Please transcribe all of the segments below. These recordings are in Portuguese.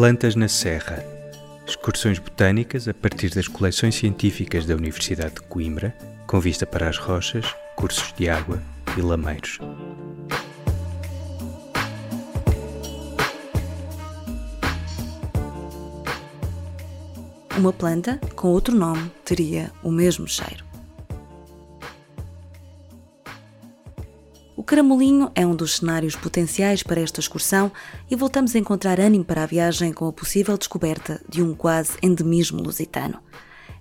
Plantas na Serra. Excursões botânicas a partir das coleções científicas da Universidade de Coimbra, com vista para as rochas, cursos de água e lameiros. Uma planta com outro nome teria o mesmo cheiro. O caramolinho é um dos cenários potenciais para esta excursão e voltamos a encontrar ânimo para a viagem com a possível descoberta de um quase endemismo lusitano.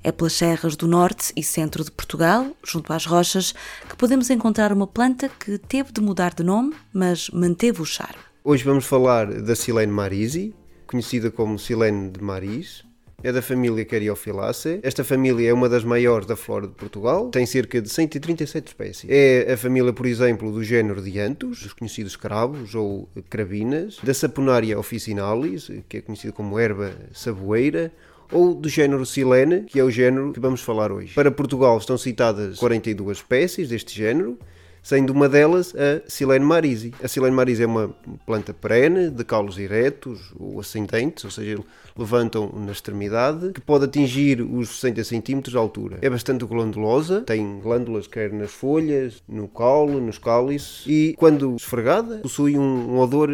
É pelas serras do norte e centro de Portugal, junto às rochas, que podemos encontrar uma planta que teve de mudar de nome, mas manteve o charme. Hoje vamos falar da Silene marisi, conhecida como Silene de Maris, é da família Cariophyllaceae. Esta família é uma das maiores da flora de Portugal, tem cerca de 137 espécies. É a família, por exemplo, do género Dianthus, os conhecidos cravos ou cravinas, da Saponaria officinalis, que é conhecida como erva saboeira, ou do género Silene, que é o género que vamos falar hoje. Para Portugal estão citadas 42 espécies deste género, sendo uma delas a Silene marisi. A Silene marisi é uma planta perene, de caules eretos ou ascendentes, ou seja, levantam na extremidade, que pode atingir os 60 cm de altura. É bastante glandulosa, tem glândulas quer nas folhas, no caule, nos cálices e, quando esfregada, possui um, um odor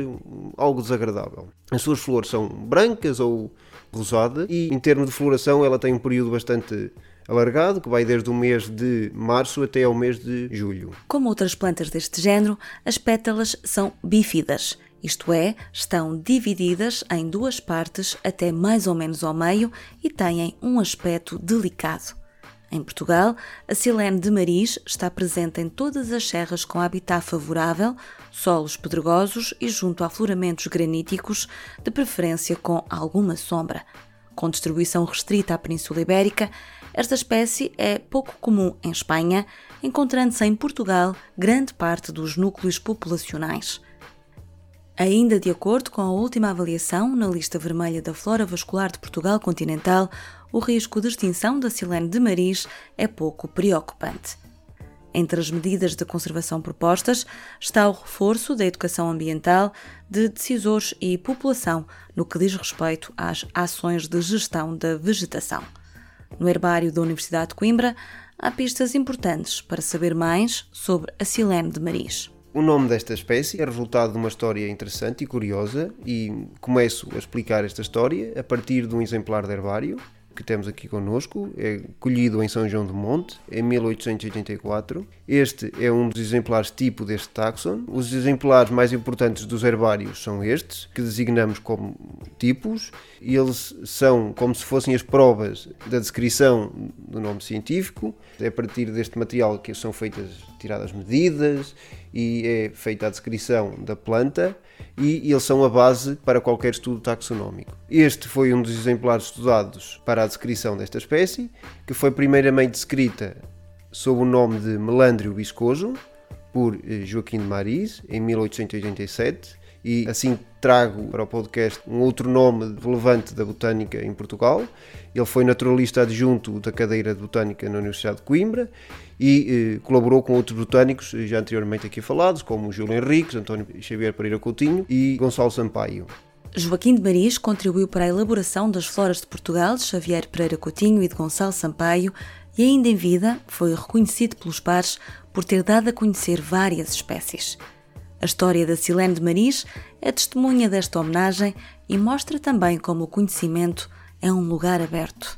algo desagradável. As suas flores são brancas ou rosadas e, em termos de floração, ela tem um período bastante alargado, que vai desde o mês de março até ao mês de julho. Como outras plantas deste género, as pétalas são bífidas, isto é, estão divididas em duas partes até mais ou menos ao meio e têm um aspecto delicado. Em Portugal, a silene de Maris está presente em todas as serras com habitat favorável, solos pedregosos e junto a afloramentos graníticos, de preferência com alguma sombra. Com distribuição restrita à Península Ibérica, esta espécie é pouco comum em Espanha, encontrando-se em Portugal grande parte dos núcleos populacionais. Ainda de acordo com a última avaliação na lista vermelha da Flora Vascular de Portugal continental, o risco de extinção da silene de Maris é pouco preocupante. Entre as medidas de conservação propostas está o reforço da educação ambiental de decisores e população no que diz respeito às ações de gestão da vegetação. No herbário da Universidade de Coimbra há pistas importantes para saber mais sobre a Silene de Maris. O nome desta espécie é resultado de uma história interessante e curiosa e começo a explicar esta história a partir de um exemplar de herbário que temos aqui connosco, é colhido em São João do Monte, em 1884. Este é um dos exemplares tipo deste táxon. Os exemplares mais importantes dos herbários são estes, que designamos como tipos, e eles são como se fossem as provas da descrição do nome científico. É a partir deste material que são feitas, tiradas medidas e é feita a descrição da planta e eles são a base para qualquer estudo taxonómico. Este foi um dos exemplares estudados para a descrição desta espécie, que foi primeiramente descrita sob o nome de Melandrio viscoso por eh, Joaquim de Maris em 1887 e assim trago para o podcast um outro nome relevante da botânica em Portugal. Ele foi naturalista adjunto da cadeira de botânica na Universidade de Coimbra e eh, colaborou com outros botânicos eh, já anteriormente aqui falados, como Júlio Henriques, António Xavier Pereira Coutinho e Gonçalo Sampaio. Joaquim de Maris contribuiu para a elaboração das floras de Portugal de Xavier Pereira Coutinho e de Gonçalo Sampaio e ainda em vida foi reconhecido pelos pares por ter dado a conhecer várias espécies. A história da Silene de Maris é testemunha desta homenagem e mostra também como o conhecimento é um lugar aberto.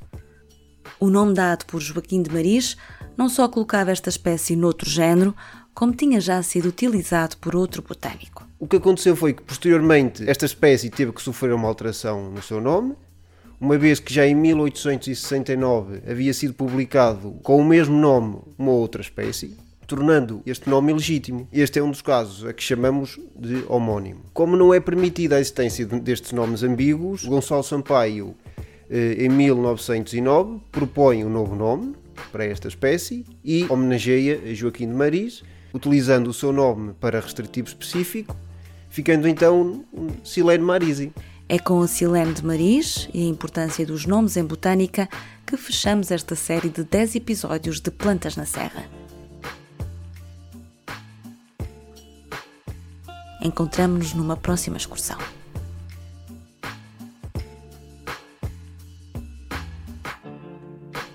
O nome dado por Joaquim de Maris não só colocava esta espécie noutro género, como tinha já sido utilizado por outro botânico. O que aconteceu foi que, posteriormente, esta espécie teve que sofrer uma alteração no seu nome, uma vez que já em 1869 havia sido publicado com o mesmo nome uma outra espécie, tornando este nome ilegítimo. Este é um dos casos a que chamamos de homónimo. Como não é permitida a existência destes nomes ambíguos, Gonçalo Sampaio, eh, em 1909, propõe um novo nome para esta espécie e homenageia Joaquim de Maris, utilizando o seu nome para restritivo específico, ficando então Silene marisi. É com a Silene de Maris e a importância dos nomes em botânica que fechamos esta série de 10 episódios de Plantas na Serra. Encontramos-nos numa próxima excursão.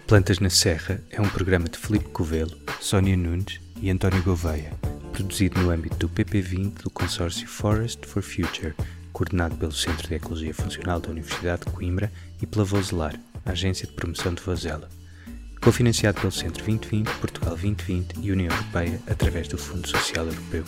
Plantas na Serra é um programa de Filipe Covelo, Sónia Nunes e António Gouveia, produzido no âmbito do PP20 do consórcio Forest for Future, coordenado pelo Centro de Ecologia Funcional da Universidade de Coimbra e pela Vozelar, Agência de Promoção de Vozela. Cofinanciado pelo Centro 2020, Portugal 2020 e União Europeia através do Fundo Social Europeu.